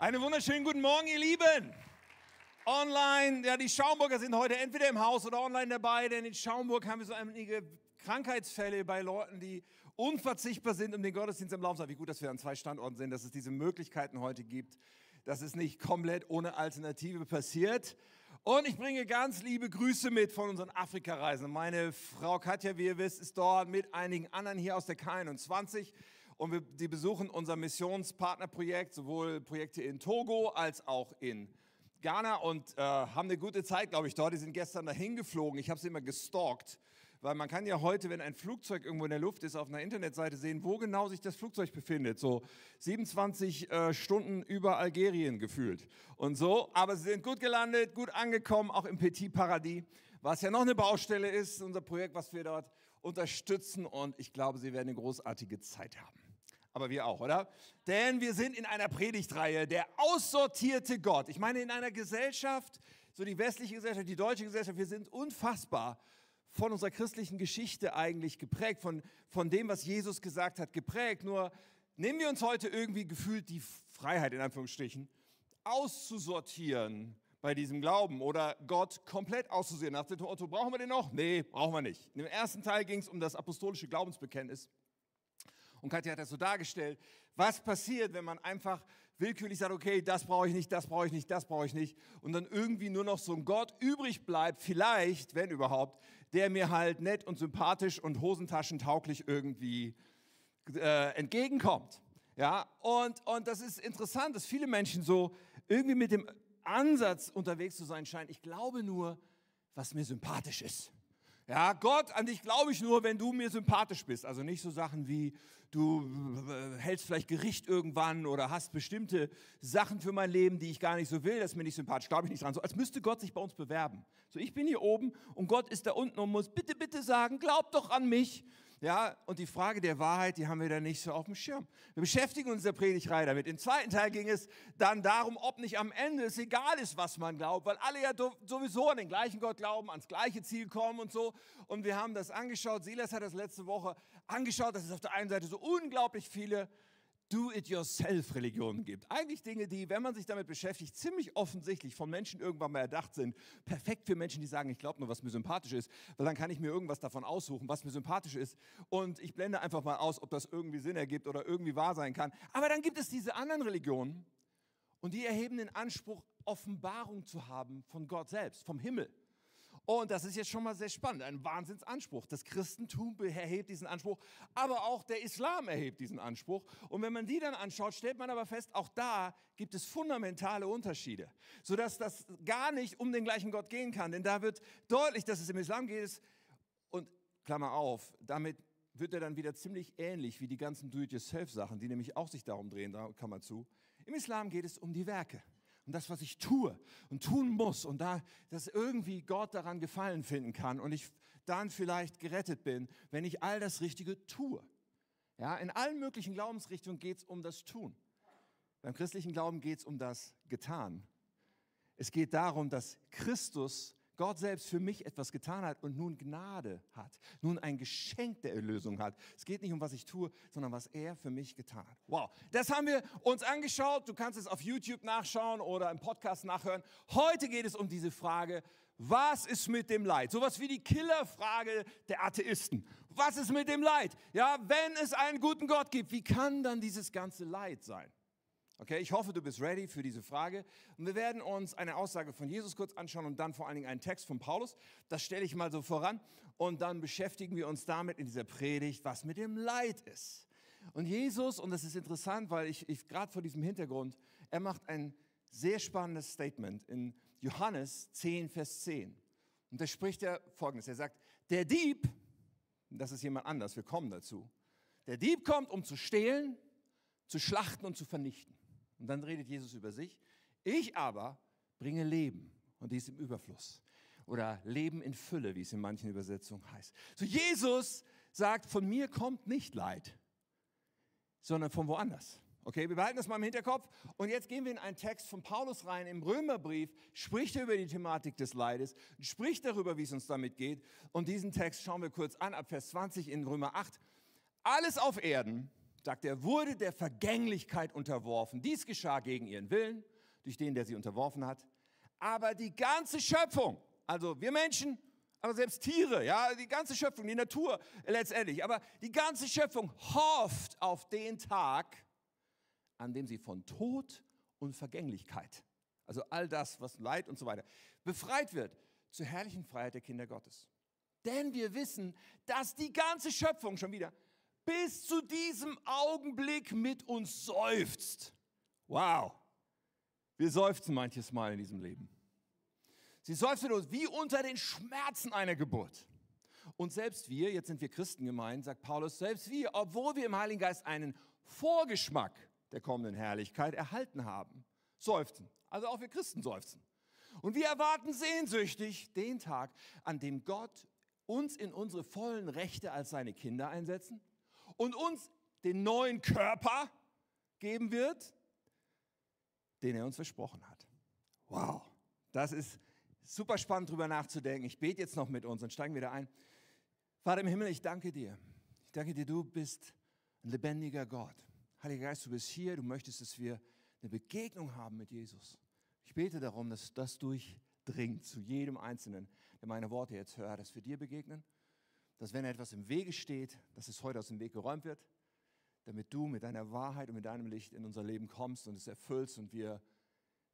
Einen wunderschönen guten Morgen, ihr Lieben. Online, ja, die Schaumburger sind heute entweder im Haus oder online dabei, denn in Schaumburg haben wir so einige Krankheitsfälle bei Leuten, die unverzichtbar sind, um den Gottesdienst am Laufen zu haben. Wie gut, dass wir an zwei Standorten sind, dass es diese Möglichkeiten heute gibt, dass es nicht komplett ohne Alternative passiert. Und ich bringe ganz liebe Grüße mit von unseren Afrika-Reisen. Meine Frau Katja, wie ihr wisst, ist dort mit einigen anderen hier aus der K21 und wir, die besuchen unser Missionspartnerprojekt, sowohl Projekte in Togo als auch in Ghana und äh, haben eine gute Zeit, glaube ich, dort. Die sind gestern dahin geflogen. Ich habe sie immer gestalkt, weil man kann ja heute, wenn ein Flugzeug irgendwo in der Luft ist, auf einer Internetseite sehen, wo genau sich das Flugzeug befindet. So 27 äh, Stunden über Algerien gefühlt und so. Aber sie sind gut gelandet, gut angekommen, auch im Petit Paradis, was ja noch eine Baustelle ist, unser Projekt, was wir dort unterstützen. Und ich glaube, sie werden eine großartige Zeit haben aber wir auch, oder? Denn wir sind in einer Predigtreihe, der aussortierte Gott. Ich meine, in einer Gesellschaft, so die westliche Gesellschaft, die deutsche Gesellschaft, wir sind unfassbar von unserer christlichen Geschichte eigentlich geprägt, von, von dem, was Jesus gesagt hat, geprägt. Nur nehmen wir uns heute irgendwie gefühlt die Freiheit, in Anführungsstrichen, auszusortieren bei diesem Glauben oder Gott komplett auszusehen. Nach dem Motto, brauchen wir den noch? Nee, brauchen wir nicht. Im ersten Teil ging es um das apostolische Glaubensbekenntnis. Und Katja hat das so dargestellt. Was passiert, wenn man einfach willkürlich sagt, okay, das brauche ich nicht, das brauche ich nicht, das brauche ich nicht. Und dann irgendwie nur noch so ein Gott übrig bleibt, vielleicht, wenn überhaupt, der mir halt nett und sympathisch und hosentaschentauglich irgendwie äh, entgegenkommt. Ja, und, und das ist interessant, dass viele Menschen so irgendwie mit dem Ansatz unterwegs zu sein scheinen. Ich glaube nur, was mir sympathisch ist. Ja, Gott, an dich glaube ich nur, wenn du mir sympathisch bist. Also nicht so Sachen wie, du äh, hältst vielleicht Gericht irgendwann oder hast bestimmte Sachen für mein Leben, die ich gar nicht so will, das ist mir nicht sympathisch, glaube ich nicht dran. So als müsste Gott sich bei uns bewerben. So, ich bin hier oben und Gott ist da unten und muss bitte, bitte sagen, glaub doch an mich. Ja, und die Frage der Wahrheit, die haben wir da nicht so auf dem Schirm. Wir beschäftigen uns in der Predigtreihe damit. Im zweiten Teil ging es dann darum, ob nicht am Ende es egal ist, was man glaubt, weil alle ja sowieso an den gleichen Gott glauben, ans gleiche Ziel kommen und so. Und wir haben das angeschaut. Silas hat das letzte Woche angeschaut, dass es auf der einen Seite so unglaublich viele Do-it-yourself-Religionen gibt. Eigentlich Dinge, die, wenn man sich damit beschäftigt, ziemlich offensichtlich von Menschen irgendwann mal erdacht sind. Perfekt für Menschen, die sagen, ich glaube nur, was mir sympathisch ist, weil dann kann ich mir irgendwas davon aussuchen, was mir sympathisch ist. Und ich blende einfach mal aus, ob das irgendwie Sinn ergibt oder irgendwie wahr sein kann. Aber dann gibt es diese anderen Religionen und die erheben den Anspruch, Offenbarung zu haben von Gott selbst, vom Himmel. Und das ist jetzt schon mal sehr spannend, ein Wahnsinnsanspruch. Das Christentum erhebt diesen Anspruch, aber auch der Islam erhebt diesen Anspruch. Und wenn man die dann anschaut, stellt man aber fest, auch da gibt es fundamentale Unterschiede, sodass das gar nicht um den gleichen Gott gehen kann. Denn da wird deutlich, dass es im Islam geht. Und Klammer auf, damit wird er dann wieder ziemlich ähnlich wie die ganzen Do-it-yourself-Sachen, die nämlich auch sich darum drehen, da kann man zu. Im Islam geht es um die Werke und das, was ich tue und tun muss und da, dass irgendwie Gott daran Gefallen finden kann und ich dann vielleicht gerettet bin, wenn ich all das Richtige tue. Ja, in allen möglichen Glaubensrichtungen geht es um das Tun. Beim christlichen Glauben geht es um das Getan. Es geht darum, dass Christus Gott selbst für mich etwas getan hat und nun Gnade hat, nun ein Geschenk der Erlösung hat. Es geht nicht um, was ich tue, sondern was er für mich getan hat. Wow, das haben wir uns angeschaut. Du kannst es auf YouTube nachschauen oder im Podcast nachhören. Heute geht es um diese Frage, was ist mit dem Leid? Sowas wie die Killerfrage der Atheisten. Was ist mit dem Leid? Ja, wenn es einen guten Gott gibt, wie kann dann dieses ganze Leid sein? Okay, ich hoffe, du bist ready für diese Frage. Und wir werden uns eine Aussage von Jesus kurz anschauen und dann vor allen Dingen einen Text von Paulus. Das stelle ich mal so voran. Und dann beschäftigen wir uns damit in dieser Predigt, was mit dem Leid ist. Und Jesus, und das ist interessant, weil ich, ich gerade vor diesem Hintergrund, er macht ein sehr spannendes Statement in Johannes 10, Vers 10. Und da spricht er folgendes. Er sagt, der Dieb, das ist jemand anders, wir kommen dazu. Der Dieb kommt, um zu stehlen, zu schlachten und zu vernichten. Und dann redet Jesus über sich. Ich aber bringe Leben und dies im Überfluss. Oder Leben in Fülle, wie es in manchen Übersetzungen heißt. So Jesus sagt, von mir kommt nicht Leid, sondern von woanders. Okay, wir behalten das mal im Hinterkopf. Und jetzt gehen wir in einen Text von Paulus rein. Im Römerbrief spricht er über die Thematik des Leides, spricht darüber, wie es uns damit geht. Und diesen Text schauen wir kurz an, ab Vers 20 in Römer 8. Alles auf Erden sagt er, wurde der Vergänglichkeit unterworfen. Dies geschah gegen ihren Willen, durch den, der sie unterworfen hat. Aber die ganze Schöpfung, also wir Menschen, aber selbst Tiere, ja, die ganze Schöpfung, die Natur letztendlich, aber die ganze Schöpfung hofft auf den Tag, an dem sie von Tod und Vergänglichkeit, also all das, was Leid und so weiter, befreit wird zur herrlichen Freiheit der Kinder Gottes. Denn wir wissen, dass die ganze Schöpfung schon wieder bis zu diesem Augenblick mit uns seufzt. Wow. Wir seufzen manches Mal in diesem Leben. Sie seufzt mit uns wie unter den Schmerzen einer Geburt. Und selbst wir, jetzt sind wir Christen gemeint, sagt Paulus, selbst wir, obwohl wir im Heiligen Geist einen Vorgeschmack der kommenden Herrlichkeit erhalten haben, seufzen. Also auch wir Christen seufzen. Und wir erwarten sehnsüchtig den Tag, an dem Gott uns in unsere vollen Rechte als seine Kinder einsetzen und uns den neuen Körper geben wird, den er uns versprochen hat. Wow, das ist super spannend, darüber nachzudenken. Ich bete jetzt noch mit uns und steigen wieder ein. Vater im Himmel, ich danke dir. Ich danke dir, du bist ein lebendiger Gott. Heiliger Geist, du bist hier, du möchtest, dass wir eine Begegnung haben mit Jesus. Ich bete darum, dass das durchdringt zu jedem Einzelnen, der meine Worte jetzt hört, dass wir dir begegnen, dass wenn etwas im Wege steht, dass es heute aus dem Weg geräumt wird, damit du mit deiner Wahrheit und mit deinem Licht in unser Leben kommst und es erfüllst und wir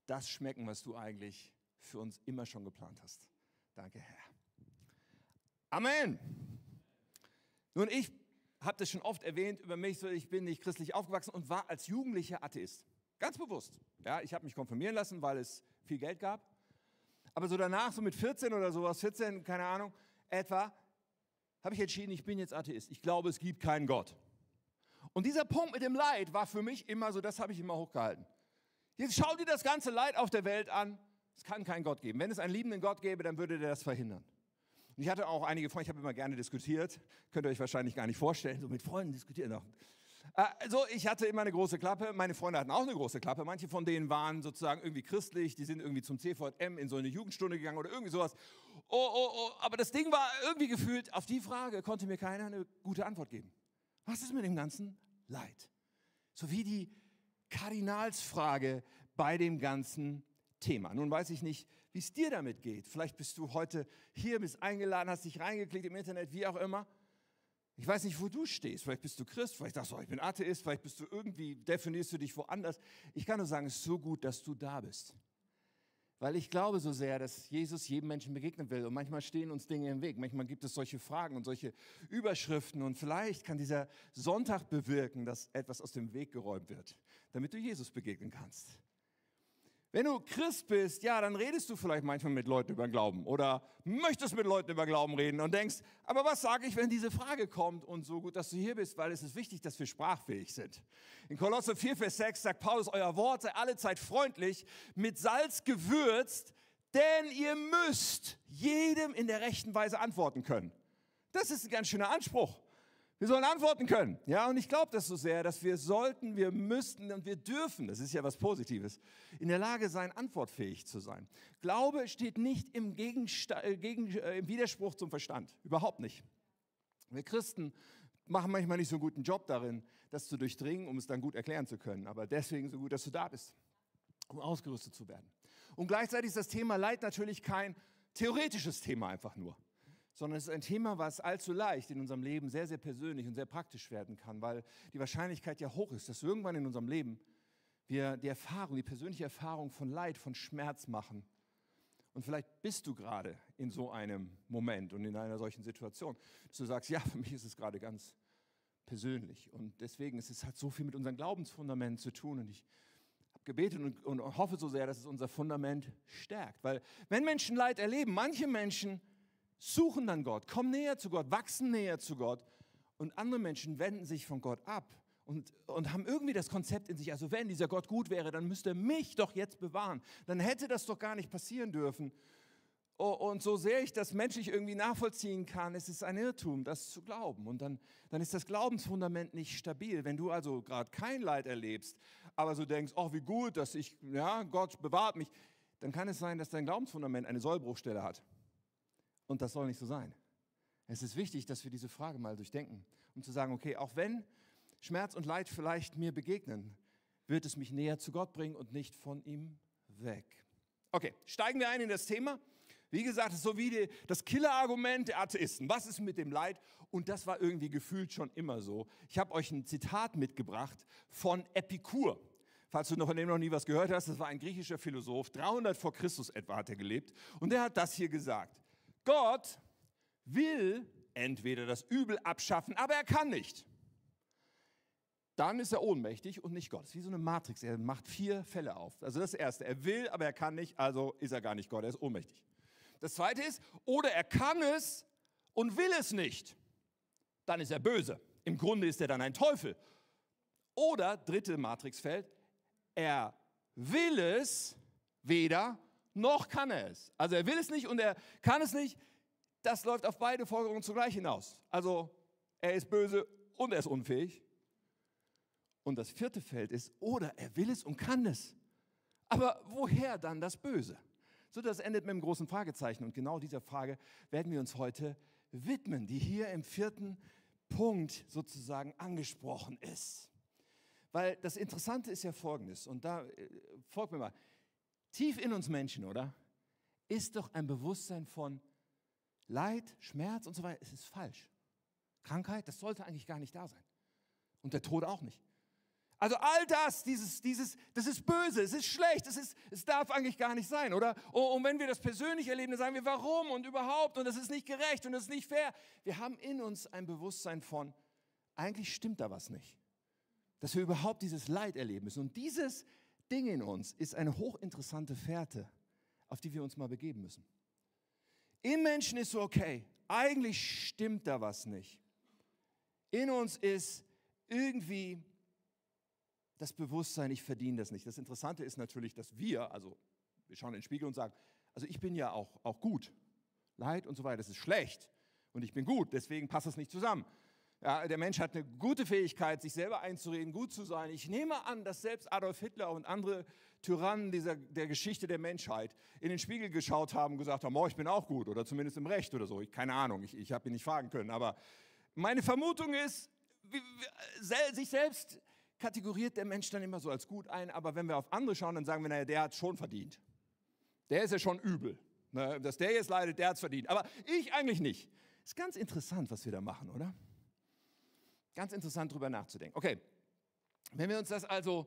das schmecken, was du eigentlich für uns immer schon geplant hast. Danke, Herr. Amen. Nun, ich habe das schon oft erwähnt über mich, so ich bin nicht christlich aufgewachsen und war als Jugendlicher Atheist. Ganz bewusst. Ja, ich habe mich konfirmieren lassen, weil es viel Geld gab. Aber so danach, so mit 14 oder sowas, 14, keine Ahnung, etwa, habe ich entschieden, ich bin jetzt Atheist. Ich glaube, es gibt keinen Gott. Und dieser Punkt mit dem Leid war für mich immer so, das habe ich immer hochgehalten. Jetzt schau dir das ganze Leid auf der Welt an. Es kann keinen Gott geben. Wenn es einen liebenden Gott gäbe, dann würde der das verhindern. Und ich hatte auch einige Freunde, ich habe immer gerne diskutiert, könnt ihr euch wahrscheinlich gar nicht vorstellen, so mit Freunden diskutieren noch. Also ich hatte immer eine große Klappe, meine Freunde hatten auch eine große Klappe. Manche von denen waren sozusagen irgendwie christlich, die sind irgendwie zum CVM in so eine Jugendstunde gegangen oder irgendwie sowas. Oh, oh, oh, aber das Ding war irgendwie gefühlt, auf die Frage konnte mir keiner eine gute Antwort geben. Was ist mit dem ganzen Leid? So wie die Kardinalsfrage bei dem ganzen Thema. Nun weiß ich nicht, wie es dir damit geht. Vielleicht bist du heute hier, bist eingeladen, hast dich reingeklickt im Internet, wie auch immer. Ich weiß nicht, wo du stehst. Vielleicht bist du Christ, vielleicht sagst du, ich bin Atheist, vielleicht bist du irgendwie, definierst du dich woanders. Ich kann nur sagen, es ist so gut, dass du da bist. Weil ich glaube so sehr, dass Jesus jedem Menschen begegnen will. Und manchmal stehen uns Dinge im Weg. Manchmal gibt es solche Fragen und solche Überschriften. Und vielleicht kann dieser Sonntag bewirken, dass etwas aus dem Weg geräumt wird, damit du Jesus begegnen kannst. Wenn du Christ bist, ja, dann redest du vielleicht manchmal mit Leuten über Glauben oder möchtest mit Leuten über Glauben reden und denkst, aber was sage ich, wenn diese Frage kommt? Und so gut, dass du hier bist, weil es ist wichtig, dass wir sprachfähig sind. In Kolosse 4, Vers 6 sagt Paulus, euer Wort sei allezeit freundlich, mit Salz gewürzt, denn ihr müsst jedem in der rechten Weise antworten können. Das ist ein ganz schöner Anspruch. Wir sollen antworten können. Ja, und ich glaube das so sehr, dass wir sollten, wir müssten und wir dürfen, das ist ja was Positives, in der Lage sein, antwortfähig zu sein. Glaube steht nicht im, Gegensta äh, gegen, äh, im Widerspruch zum Verstand. Überhaupt nicht. Wir Christen machen manchmal nicht so einen guten Job darin, das zu durchdringen, um es dann gut erklären zu können. Aber deswegen so gut, dass du da bist, um ausgerüstet zu werden. Und gleichzeitig ist das Thema Leid natürlich kein theoretisches Thema einfach nur sondern es ist ein Thema, was allzu leicht in unserem Leben sehr, sehr persönlich und sehr praktisch werden kann, weil die Wahrscheinlichkeit ja hoch ist, dass irgendwann in unserem Leben wir die Erfahrung, die persönliche Erfahrung von Leid, von Schmerz machen. Und vielleicht bist du gerade in so einem Moment und in einer solchen Situation, dass du sagst, ja, für mich ist es gerade ganz persönlich. Und deswegen ist es hat so viel mit unserem Glaubensfundament zu tun. Und ich habe gebetet und, und hoffe so sehr, dass es unser Fundament stärkt. Weil wenn Menschen Leid erleben, manche Menschen suchen dann Gott, kommen näher zu Gott, wachsen näher zu Gott und andere Menschen wenden sich von Gott ab und, und haben irgendwie das Konzept in sich, also wenn dieser Gott gut wäre, dann müsste er mich doch jetzt bewahren. Dann hätte das doch gar nicht passieren dürfen. Oh, und so sehr ich das menschlich irgendwie nachvollziehen kann, ist es ein Irrtum, das zu glauben. Und dann, dann ist das Glaubensfundament nicht stabil. Wenn du also gerade kein Leid erlebst, aber so denkst, oh, wie gut, dass ich, ja, Gott bewahrt mich, dann kann es sein, dass dein Glaubensfundament eine Sollbruchstelle hat. Und das soll nicht so sein. Es ist wichtig, dass wir diese Frage mal durchdenken, um zu sagen, okay, auch wenn Schmerz und Leid vielleicht mir begegnen, wird es mich näher zu Gott bringen und nicht von ihm weg. Okay, steigen wir ein in das Thema. Wie gesagt, so wie die, das Killerargument der Atheisten. Was ist mit dem Leid? Und das war irgendwie gefühlt schon immer so. Ich habe euch ein Zitat mitgebracht von Epikur. Falls du noch von dem noch nie was gehört hast, das war ein griechischer Philosoph, 300 vor Christus etwa hat er gelebt. Und der hat das hier gesagt. Gott will entweder das Übel abschaffen, aber er kann nicht. Dann ist er ohnmächtig und nicht Gott. Das ist wie so eine Matrix. Er macht vier Fälle auf. Also das Erste, er will, aber er kann nicht, also ist er gar nicht Gott, er ist ohnmächtig. Das Zweite ist, oder er kann es und will es nicht. Dann ist er böse. Im Grunde ist er dann ein Teufel. Oder, dritte Matrixfeld, er will es weder, noch kann er es. Also er will es nicht und er kann es nicht das läuft auf beide Folgerungen zugleich hinaus. Also er ist böse und er ist unfähig. Und das vierte Feld ist, oder er will es und kann es. Aber woher dann das Böse? So, das endet mit einem großen Fragezeichen. Und genau dieser Frage werden wir uns heute widmen, die hier im vierten Punkt sozusagen angesprochen ist. Weil das Interessante ist ja folgendes, und da äh, folgt mir mal, tief in uns Menschen, oder? Ist doch ein Bewusstsein von, Leid, Schmerz und so weiter, es ist falsch. Krankheit, das sollte eigentlich gar nicht da sein. Und der Tod auch nicht. Also all das, dieses, dieses, das ist böse, es ist schlecht, es, ist, es darf eigentlich gar nicht sein, oder? Und wenn wir das persönlich erleben, dann sagen wir, warum und überhaupt und das ist nicht gerecht und das ist nicht fair. Wir haben in uns ein Bewusstsein von, eigentlich stimmt da was nicht. Dass wir überhaupt dieses Leid erleben müssen. Und dieses Ding in uns ist eine hochinteressante Fährte, auf die wir uns mal begeben müssen. Im Menschen ist so, okay, eigentlich stimmt da was nicht. In uns ist irgendwie das Bewusstsein, ich verdiene das nicht. Das Interessante ist natürlich, dass wir, also wir schauen in den Spiegel und sagen, also ich bin ja auch, auch gut. Leid und so weiter, das ist schlecht. Und ich bin gut, deswegen passt das nicht zusammen. Ja, der Mensch hat eine gute Fähigkeit, sich selber einzureden, gut zu sein. Ich nehme an, dass selbst Adolf Hitler und andere Tyrannen dieser, der Geschichte der Menschheit in den Spiegel geschaut haben und gesagt haben, oh, ich bin auch gut oder zumindest im Recht oder so. Ich, keine Ahnung, ich, ich habe ihn nicht fragen können. Aber meine Vermutung ist, wie, wie, sich selbst kategoriert der Mensch dann immer so als gut ein. Aber wenn wir auf andere schauen, dann sagen wir, naja, der hat schon verdient. Der ist ja schon übel. Ne? Dass der jetzt leidet, der hat es verdient. Aber ich eigentlich nicht. Ist ganz interessant, was wir da machen, oder? Ganz interessant darüber nachzudenken. Okay, wenn wir uns das also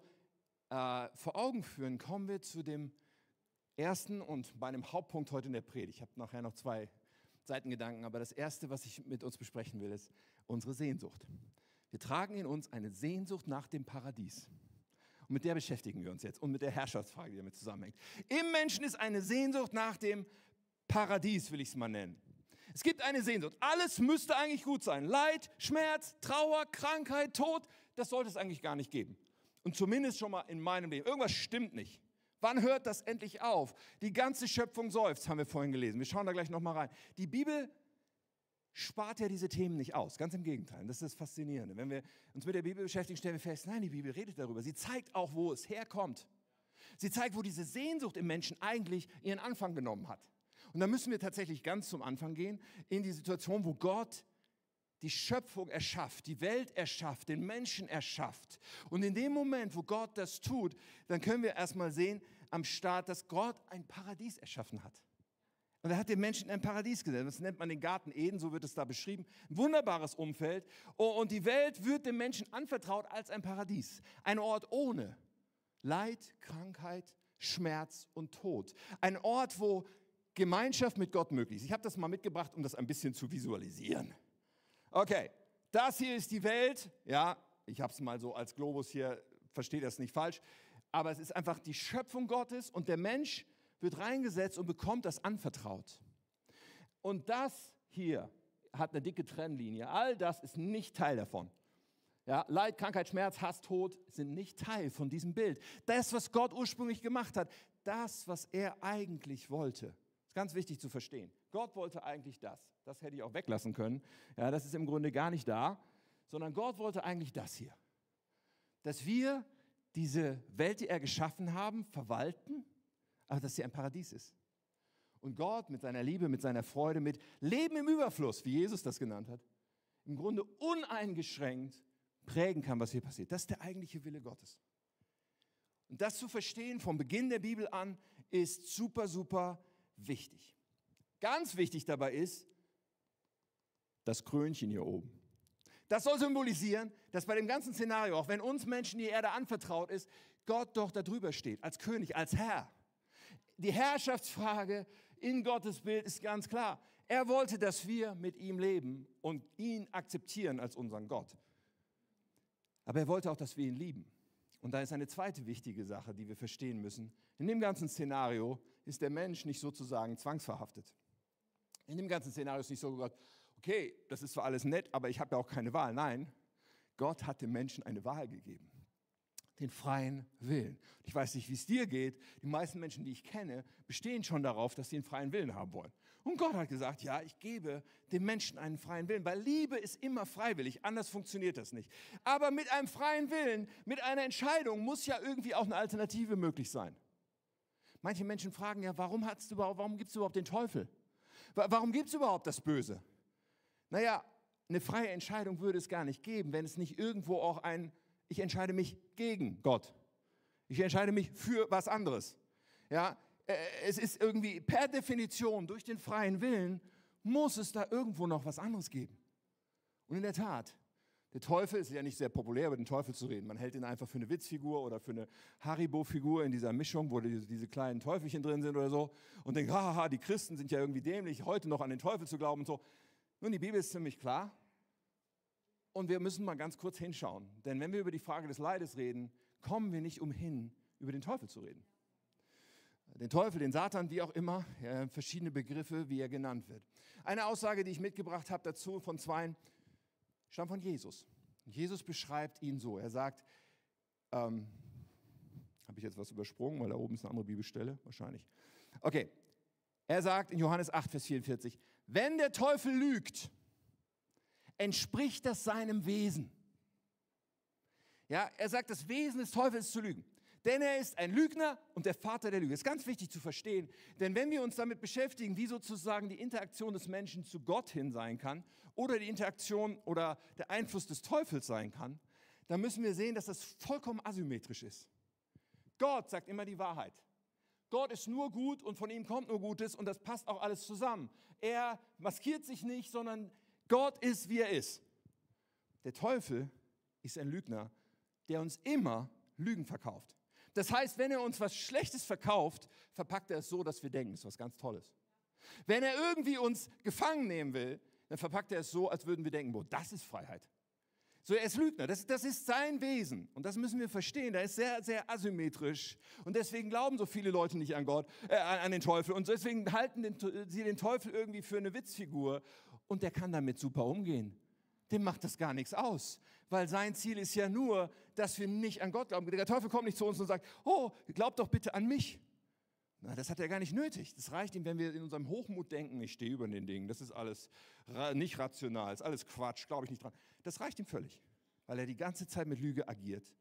äh, vor Augen führen, kommen wir zu dem ersten und meinem Hauptpunkt heute in der Predigt. Ich habe nachher noch zwei Seitengedanken, aber das erste, was ich mit uns besprechen will, ist unsere Sehnsucht. Wir tragen in uns eine Sehnsucht nach dem Paradies. Und mit der beschäftigen wir uns jetzt und mit der Herrschaftsfrage, die damit zusammenhängt. Im Menschen ist eine Sehnsucht nach dem Paradies, will ich es mal nennen. Es gibt eine Sehnsucht. Alles müsste eigentlich gut sein. Leid, Schmerz, Trauer, Krankheit, Tod, das sollte es eigentlich gar nicht geben. Und zumindest schon mal in meinem Leben. Irgendwas stimmt nicht. Wann hört das endlich auf? Die ganze Schöpfung seufzt, haben wir vorhin gelesen. Wir schauen da gleich nochmal rein. Die Bibel spart ja diese Themen nicht aus. Ganz im Gegenteil. Das ist das Faszinierende. Wenn wir uns mit der Bibel beschäftigen, stellen wir fest, nein, die Bibel redet darüber. Sie zeigt auch, wo es herkommt. Sie zeigt, wo diese Sehnsucht im Menschen eigentlich ihren Anfang genommen hat. Und da müssen wir tatsächlich ganz zum Anfang gehen, in die Situation, wo Gott die Schöpfung erschafft, die Welt erschafft, den Menschen erschafft. Und in dem Moment, wo Gott das tut, dann können wir erstmal sehen am Start, dass Gott ein Paradies erschaffen hat. Und er hat den Menschen in ein Paradies gesetzt. Das nennt man den Garten Eden, so wird es da beschrieben. Ein wunderbares Umfeld. Und die Welt wird dem Menschen anvertraut als ein Paradies. Ein Ort ohne Leid, Krankheit, Schmerz und Tod. Ein Ort, wo Gemeinschaft mit Gott möglich ist. Ich habe das mal mitgebracht, um das ein bisschen zu visualisieren. Okay, das hier ist die Welt. Ja, ich habe es mal so als Globus hier, versteht das nicht falsch. Aber es ist einfach die Schöpfung Gottes und der Mensch wird reingesetzt und bekommt das anvertraut. Und das hier hat eine dicke Trennlinie. All das ist nicht Teil davon. Ja, Leid, Krankheit, Schmerz, Hass, Tod sind nicht Teil von diesem Bild. Das, was Gott ursprünglich gemacht hat, das, was er eigentlich wollte. Ist ganz wichtig zu verstehen. Gott wollte eigentlich das. Das hätte ich auch weglassen können. Ja, das ist im Grunde gar nicht da, sondern Gott wollte eigentlich das hier. Dass wir diese Welt, die er geschaffen haben, verwalten, aber dass sie ein Paradies ist. Und Gott mit seiner Liebe, mit seiner Freude, mit Leben im Überfluss, wie Jesus das genannt hat, im Grunde uneingeschränkt prägen kann, was hier passiert. Das ist der eigentliche Wille Gottes. Und das zu verstehen vom Beginn der Bibel an ist super, super wichtig. Ganz wichtig dabei ist das Krönchen hier oben. Das soll symbolisieren, dass bei dem ganzen Szenario, auch wenn uns Menschen die Erde anvertraut ist, Gott doch darüber steht, als König, als Herr. Die Herrschaftsfrage in Gottes Bild ist ganz klar. Er wollte, dass wir mit ihm leben und ihn akzeptieren als unseren Gott. Aber er wollte auch, dass wir ihn lieben. Und da ist eine zweite wichtige Sache, die wir verstehen müssen. In dem ganzen Szenario ist der Mensch nicht sozusagen zwangsverhaftet. In dem ganzen Szenario ist nicht so gesagt, okay, das ist zwar alles nett, aber ich habe ja auch keine Wahl. Nein, Gott hat dem Menschen eine Wahl gegeben. Den freien Willen. Ich weiß nicht, wie es dir geht. Die meisten Menschen, die ich kenne, bestehen schon darauf, dass sie einen freien Willen haben wollen. Und Gott hat gesagt, ja, ich gebe dem Menschen einen freien Willen, weil Liebe ist immer freiwillig, anders funktioniert das nicht. Aber mit einem freien Willen, mit einer Entscheidung muss ja irgendwie auch eine Alternative möglich sein. Manche Menschen fragen ja, warum, warum gibt es überhaupt den Teufel? Warum gibt es überhaupt das Böse? Naja, eine freie Entscheidung würde es gar nicht geben, wenn es nicht irgendwo auch ein, ich entscheide mich gegen Gott. Ich entscheide mich für was anderes. Ja, äh, es ist irgendwie per Definition durch den freien Willen muss es da irgendwo noch was anderes geben. Und in der Tat, der Teufel ist ja nicht sehr populär, über den Teufel zu reden. Man hält ihn einfach für eine Witzfigur oder für eine Haribo-Figur in dieser Mischung, wo diese, kleinen Teufelchen drin sind oder so. Und denkt, haha, die Christen sind ja irgendwie dämlich, heute noch an den Teufel zu glauben und so. Nun, die Bibel ist ziemlich klar. Und wir müssen mal ganz kurz hinschauen. Denn wenn wir über die Frage des Leides reden, kommen wir nicht umhin, über den Teufel zu reden. Den Teufel, den Satan, wie auch immer, ja, verschiedene Begriffe, wie er genannt wird. Eine Aussage, die ich mitgebracht habe dazu von zwei, stammt von Jesus. Jesus beschreibt ihn so. Er sagt, ähm, habe ich jetzt was übersprungen, weil da oben ist eine andere Bibelstelle? Wahrscheinlich. Okay. Er sagt in Johannes 8, Vers 44, wenn der Teufel lügt, entspricht das seinem Wesen. Ja, er sagt, das Wesen des Teufels ist zu lügen. Denn er ist ein Lügner und der Vater der Lüge. Das ist ganz wichtig zu verstehen, denn wenn wir uns damit beschäftigen, wie sozusagen die Interaktion des Menschen zu Gott hin sein kann oder die Interaktion oder der Einfluss des Teufels sein kann, dann müssen wir sehen, dass das vollkommen asymmetrisch ist. Gott sagt immer die Wahrheit. Gott ist nur gut und von ihm kommt nur Gutes und das passt auch alles zusammen. Er maskiert sich nicht, sondern Gott ist, wie er ist. Der Teufel ist ein Lügner, der uns immer Lügen verkauft. Das heißt, wenn er uns was Schlechtes verkauft, verpackt er es so, dass wir denken, es ist was ganz Tolles. Wenn er irgendwie uns gefangen nehmen will, dann verpackt er es so, als würden wir denken, boah, das ist Freiheit. So, er ist Lügner, das, das ist sein Wesen. Und das müssen wir verstehen. Er ist sehr, sehr asymmetrisch. Und deswegen glauben so viele Leute nicht an Gott, äh, an den Teufel. Und deswegen halten den, sie den Teufel irgendwie für eine Witzfigur. Und der kann damit super umgehen. Dem macht das gar nichts aus. Weil sein Ziel ist ja nur, dass wir nicht an Gott glauben. Der Teufel kommt nicht zu uns und sagt, oh, glaubt doch bitte an mich. Na, das hat er gar nicht nötig. Das reicht ihm, wenn wir in unserem Hochmut denken, ich stehe über den Dingen, das ist alles nicht rational, ist alles Quatsch, glaube ich nicht dran. Das reicht ihm völlig, weil er die ganze Zeit mit Lüge agiert.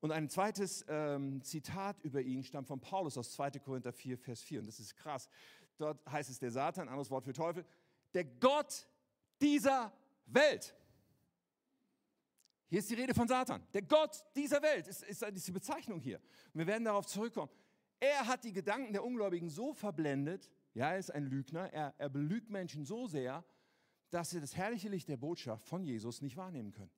Und ein zweites ähm, Zitat über ihn stammt von Paulus aus 2. Korinther 4, Vers 4. Und das ist krass. Dort heißt es der Satan, anderes Wort für Teufel, der Gott dieser Welt. Hier ist die Rede von Satan. Der Gott dieser Welt ist, ist, die Bezeichnung hier. Und wir werden darauf zurückkommen. Er hat die Gedanken der Ungläubigen so verblendet, ja, er ist ein Lügner, er, er belügt Menschen so sehr, dass sie das herrliche Licht der Botschaft von Jesus nicht wahrnehmen können.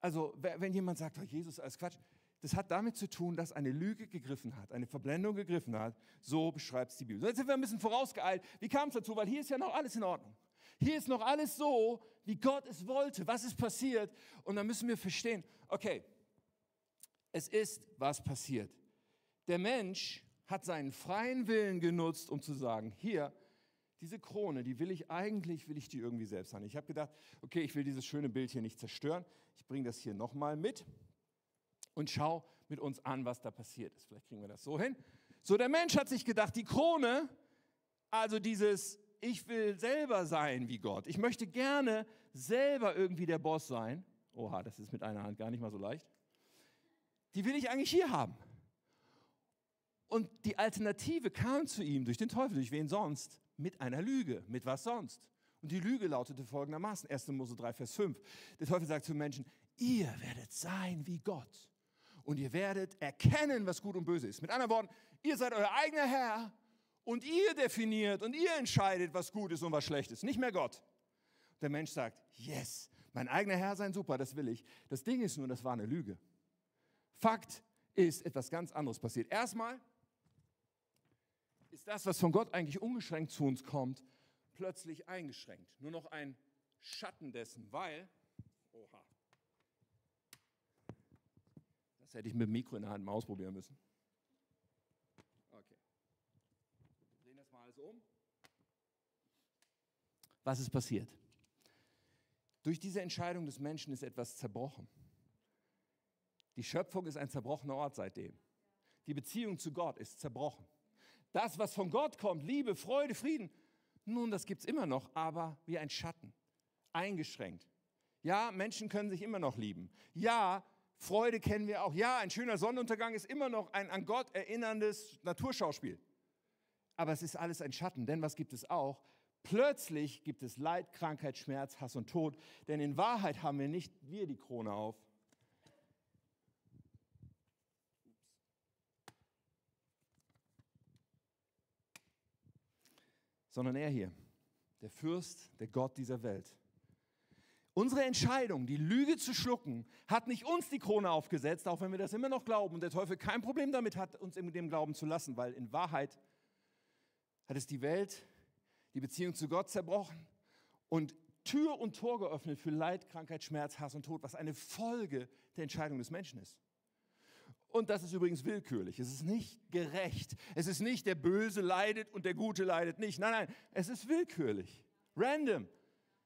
Also, wenn jemand sagt, oh, Jesus, alles Quatsch, das hat damit zu tun, dass eine Lüge gegriffen hat, eine Verblendung gegriffen hat. So beschreibt es die Bibel. So, jetzt sind wir ein bisschen vorausgeeilt. Wie kam es dazu? Weil hier ist ja noch alles in Ordnung. Hier ist noch alles so, wie Gott es wollte. Was ist passiert? Und dann müssen wir verstehen, okay, es ist was passiert. Der Mensch hat seinen freien Willen genutzt, um zu sagen, hier, diese Krone, die will ich eigentlich, will ich die irgendwie selbst haben. Ich habe gedacht, okay, ich will dieses schöne Bild hier nicht zerstören. Ich bringe das hier nochmal mit und schau mit uns an, was da passiert ist. Vielleicht kriegen wir das so hin. So, der Mensch hat sich gedacht, die Krone, also dieses, ich will selber sein wie Gott. Ich möchte gerne selber irgendwie der Boss sein. Oha, das ist mit einer Hand gar nicht mal so leicht. Die will ich eigentlich hier haben. Und die Alternative kam zu ihm durch den Teufel, durch wen sonst? mit einer Lüge. Mit was sonst? Und die Lüge lautete folgendermaßen, 1. Mose 3, Vers 5. Der Teufel sagt zu Menschen, ihr werdet sein wie Gott. Und ihr werdet erkennen, was gut und böse ist. Mit anderen Worten, ihr seid euer eigener Herr und ihr definiert und ihr entscheidet, was gut ist und was schlecht ist. Nicht mehr Gott. Der Mensch sagt, yes, mein eigener Herr sein, super, das will ich. Das Ding ist nur, das war eine Lüge. Fakt ist etwas ganz anderes passiert. Erstmal ist das, was von Gott eigentlich ungeschränkt zu uns kommt, plötzlich eingeschränkt. Nur noch ein Schatten dessen, weil, oha, das hätte ich mit dem Mikro in der Hand mal ausprobieren müssen. Okay. Wir drehen das mal alles um. Was ist passiert? Durch diese Entscheidung des Menschen ist etwas zerbrochen. Die Schöpfung ist ein zerbrochener Ort seitdem. Die Beziehung zu Gott ist zerbrochen. Das, was von Gott kommt, Liebe, Freude, Frieden, nun, das gibt es immer noch, aber wie ein Schatten, eingeschränkt. Ja, Menschen können sich immer noch lieben. Ja, Freude kennen wir auch. Ja, ein schöner Sonnenuntergang ist immer noch ein an Gott erinnerndes Naturschauspiel. Aber es ist alles ein Schatten, denn was gibt es auch? Plötzlich gibt es Leid, Krankheit, Schmerz, Hass und Tod, denn in Wahrheit haben wir nicht wir die Krone auf, sondern er hier, der Fürst, der Gott dieser Welt. Unsere Entscheidung, die Lüge zu schlucken, hat nicht uns die Krone aufgesetzt, auch wenn wir das immer noch glauben und der Teufel kein Problem damit hat, uns in dem glauben zu lassen, weil in Wahrheit hat es die Welt, die Beziehung zu Gott zerbrochen und Tür und Tor geöffnet für Leid, Krankheit, Schmerz, Hass und Tod, was eine Folge der Entscheidung des Menschen ist. Und das ist übrigens willkürlich. Es ist nicht gerecht. Es ist nicht, der Böse leidet und der Gute leidet nicht. Nein, nein, es ist willkürlich. Random.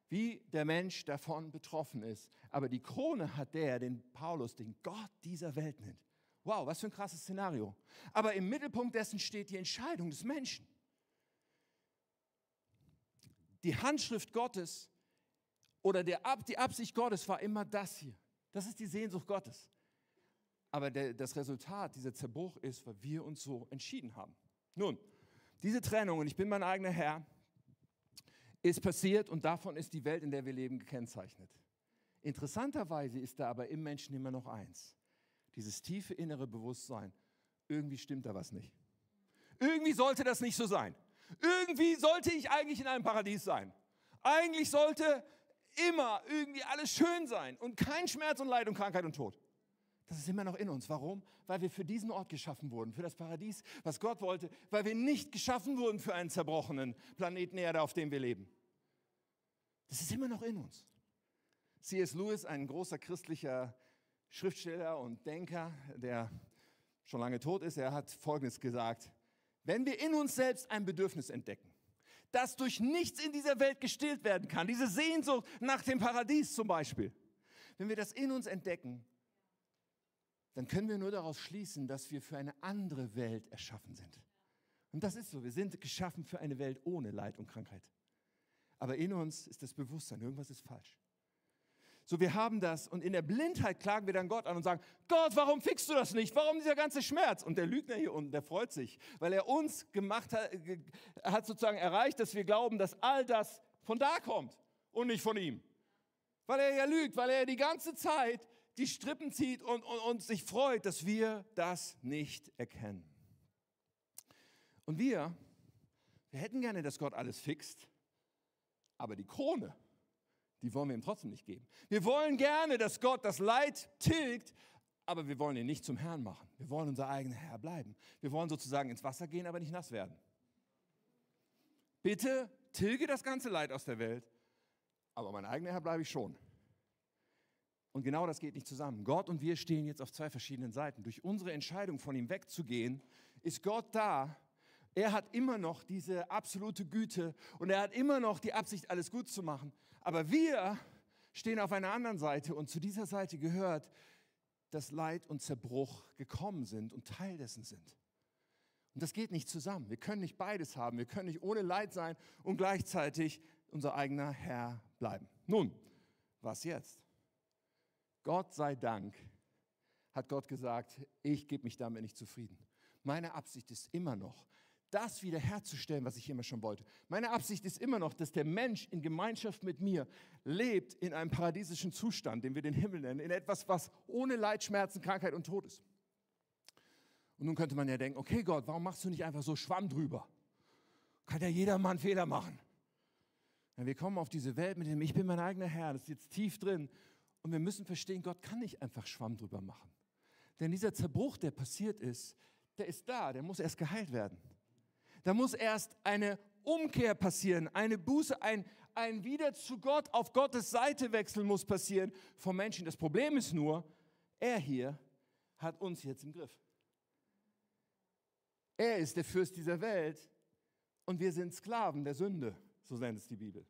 Wie der Mensch davon betroffen ist. Aber die Krone hat der, den Paulus den Gott dieser Welt nennt. Wow, was für ein krasses Szenario. Aber im Mittelpunkt dessen steht die Entscheidung des Menschen. Die Handschrift Gottes oder der, die Absicht Gottes war immer das hier. Das ist die Sehnsucht Gottes. Aber der, das Resultat, dieser Zerbruch ist, weil wir uns so entschieden haben. Nun, diese Trennung, und ich bin mein eigener Herr, ist passiert und davon ist die Welt, in der wir leben, gekennzeichnet. Interessanterweise ist da aber im Menschen immer noch eins. Dieses tiefe innere Bewusstsein, irgendwie stimmt da was nicht. Irgendwie sollte das nicht so sein. Irgendwie sollte ich eigentlich in einem Paradies sein. Eigentlich sollte immer irgendwie alles schön sein und kein Schmerz und Leid und Krankheit und Tod. Das ist immer noch in uns. Warum? Weil wir für diesen Ort geschaffen wurden, für das Paradies, was Gott wollte, weil wir nicht geschaffen wurden für einen zerbrochenen Planeten Erde, auf dem wir leben. Das ist immer noch in uns. C.S. Lewis, ein großer christlicher Schriftsteller und Denker, der schon lange tot ist, er hat Folgendes gesagt. Wenn wir in uns selbst ein Bedürfnis entdecken, das durch nichts in dieser Welt gestillt werden kann, diese Sehnsucht nach dem Paradies zum Beispiel, wenn wir das in uns entdecken, dann können wir nur daraus schließen, dass wir für eine andere Welt erschaffen sind. Und das ist so, wir sind geschaffen für eine Welt ohne Leid und Krankheit. Aber in uns ist das Bewusstsein, irgendwas ist falsch. So, wir haben das und in der Blindheit klagen wir dann Gott an und sagen, Gott, warum fixst du das nicht? Warum dieser ganze Schmerz? Und der Lügner hier unten, der freut sich, weil er uns gemacht hat, hat sozusagen erreicht, dass wir glauben, dass all das von da kommt und nicht von ihm. Weil er ja lügt, weil er die ganze Zeit die Strippen zieht und, und, und sich freut, dass wir das nicht erkennen. Und wir, wir hätten gerne, dass Gott alles fixt, aber die Krone, die wollen wir ihm trotzdem nicht geben. Wir wollen gerne, dass Gott das Leid tilgt, aber wir wollen ihn nicht zum Herrn machen. Wir wollen unser eigener Herr bleiben. Wir wollen sozusagen ins Wasser gehen, aber nicht nass werden. Bitte tilge das ganze Leid aus der Welt, aber mein eigener Herr bleibe ich schon. Und genau das geht nicht zusammen. Gott und wir stehen jetzt auf zwei verschiedenen Seiten. Durch unsere Entscheidung, von ihm wegzugehen, ist Gott da. Er hat immer noch diese absolute Güte und er hat immer noch die Absicht, alles gut zu machen. Aber wir stehen auf einer anderen Seite und zu dieser Seite gehört, dass Leid und Zerbruch gekommen sind und Teil dessen sind. Und das geht nicht zusammen. Wir können nicht beides haben. Wir können nicht ohne Leid sein und gleichzeitig unser eigener Herr bleiben. Nun, was jetzt? Gott sei Dank hat Gott gesagt, ich gebe mich damit nicht zufrieden. Meine Absicht ist immer noch, das wiederherzustellen, was ich immer schon wollte. Meine Absicht ist immer noch, dass der Mensch in Gemeinschaft mit mir lebt in einem paradiesischen Zustand, den wir den Himmel nennen, in etwas, was ohne Leid, Schmerzen, Krankheit und Tod ist. Und nun könnte man ja denken, okay Gott, warum machst du nicht einfach so Schwamm drüber? Kann ja jeder mal einen Fehler machen. Ja, wir kommen auf diese Welt mit dem Ich bin mein eigener Herr, das ist jetzt tief drin. Und wir müssen verstehen, Gott kann nicht einfach Schwamm drüber machen. Denn dieser Zerbruch, der passiert ist, der ist da, der muss erst geheilt werden. Da muss erst eine Umkehr passieren, eine Buße, ein, ein Wieder zu Gott, auf Gottes Seite wechseln muss passieren vom Menschen. Das Problem ist nur, er hier hat uns jetzt im Griff. Er ist der Fürst dieser Welt und wir sind Sklaven der Sünde, so nennt es die Bibel.